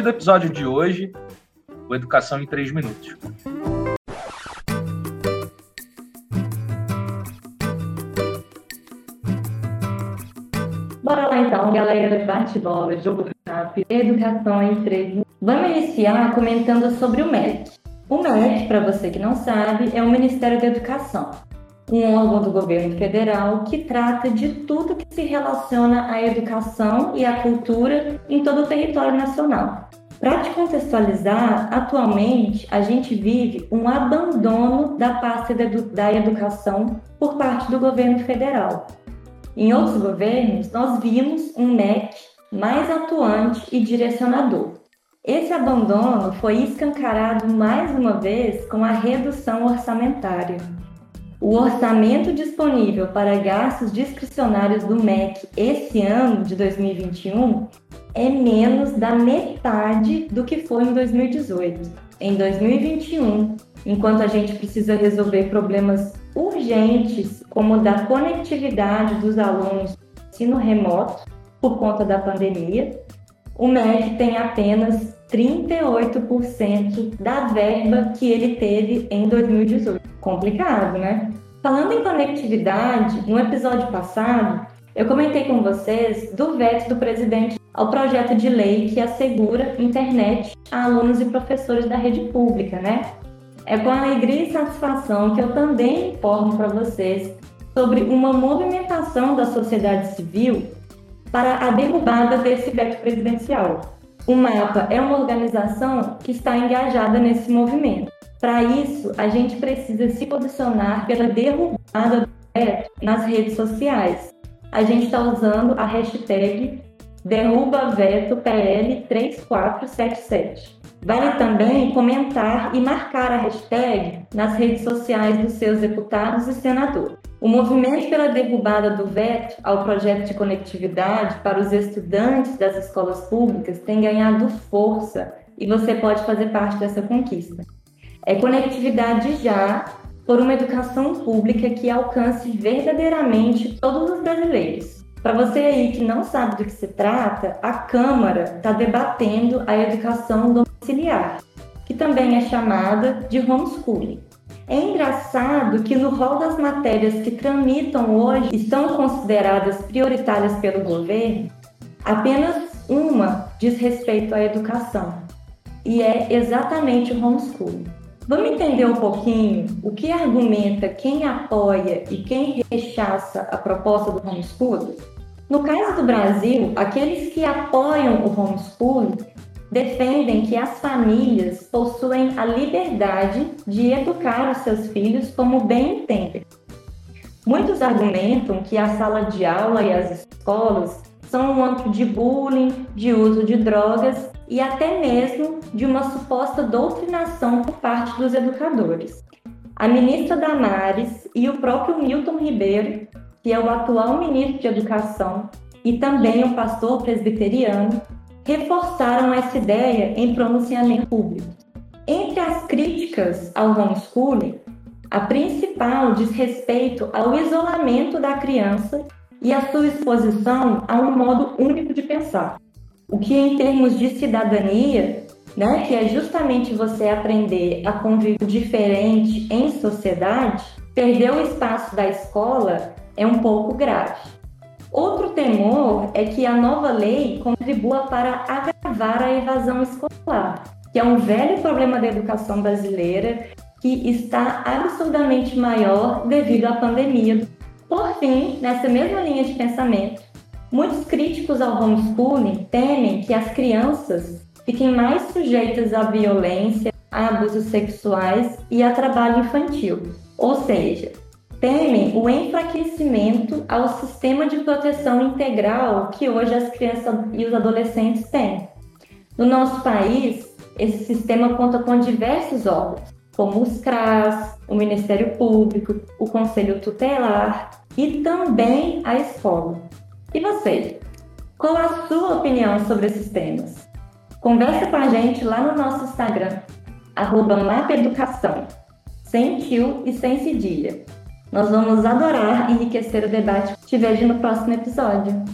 partir do episódio de hoje, o Educação em 3 Minutos. Bora lá então, galera, bate-bola, jogo rápido, educação em 3 minutos. Vamos iniciar comentando sobre o MEC. O MEC, para você que não sabe, é o Ministério da Educação um órgão do governo federal que trata de tudo que se relaciona à educação e à cultura em todo o território nacional. Para te contextualizar, atualmente a gente vive um abandono da pasta da educação por parte do governo federal. Em outros governos, nós vimos um MEC mais atuante e direcionador. Esse abandono foi escancarado mais uma vez com a redução orçamentária. O orçamento disponível para gastos discricionários do MEC esse ano de 2021 é menos da metade do que foi em 2018. Em 2021, enquanto a gente precisa resolver problemas urgentes, como da conectividade dos alunos no ensino remoto por conta da pandemia, o MEC tem apenas 38% da verba que ele teve em 2018. Complicado, né? Falando em conectividade, no episódio passado, eu comentei com vocês do veto do presidente ao projeto de lei que assegura internet a alunos e professores da rede pública, né? É com alegria e satisfação que eu também informo para vocês sobre uma movimentação da sociedade civil para a derrubada desse veto presidencial. O MAPA é uma organização que está engajada nesse movimento. Para isso, a gente precisa se posicionar pela derrubada do veto nas redes sociais. A gente está usando a hashtag DerrubaVetoPL3477. Vale também comentar e marcar a hashtag nas redes sociais dos seus deputados e senadores. O movimento pela derrubada do veto ao projeto de conectividade para os estudantes das escolas públicas tem ganhado força e você pode fazer parte dessa conquista. É conectividade já por uma educação pública que alcance verdadeiramente todos os brasileiros. Para você aí que não sabe do que se trata, a Câmara está debatendo a educação domiciliar, que também é chamada de homeschooling. É engraçado que no rol das matérias que tramitam hoje estão consideradas prioritárias pelo governo, apenas uma diz respeito à educação, e é exatamente o homeschooling. Vamos entender um pouquinho o que argumenta quem apoia e quem rechaça a proposta do homeschooling? No caso do Brasil, aqueles que apoiam o homeschooling defendem que as famílias possuem a liberdade de educar os seus filhos como bem entendem. Muitos argumentam que a sala de aula e as escolas são um âmbito de bullying, de uso de drogas e até mesmo de uma suposta doutrinação por parte dos educadores. A ministra Damares e o próprio Milton Ribeiro, que é o atual ministro de Educação e também um pastor presbiteriano, reforçaram essa ideia em pronunciamento público. Entre as críticas ao homeschooling, a principal diz respeito ao isolamento da criança e a sua exposição a um modo único de pensar. O que, em termos de cidadania, né, que é justamente você aprender a conviver diferente em sociedade, perder o espaço da escola é um pouco grave. Outro temor é que a nova lei contribua para agravar a evasão escolar, que é um velho problema da educação brasileira que está absurdamente maior devido à pandemia. Por fim, nessa mesma linha de pensamento, muitos críticos ao homeschooling temem que as crianças fiquem mais sujeitas à violência, a abusos sexuais e a trabalho infantil. Ou seja, temem o enfraquecimento ao sistema de proteção integral que hoje as crianças e os adolescentes têm. No nosso país, esse sistema conta com diversos órgãos, como os CRAS, o Ministério Público, o Conselho Tutelar e também a escola. E você? Qual a sua opinião sobre esses temas? Conversa com a gente lá no nosso Instagram, arroba Educação, sem tio e sem cedilha. Nós vamos adorar enriquecer o debate. Te vejo no próximo episódio.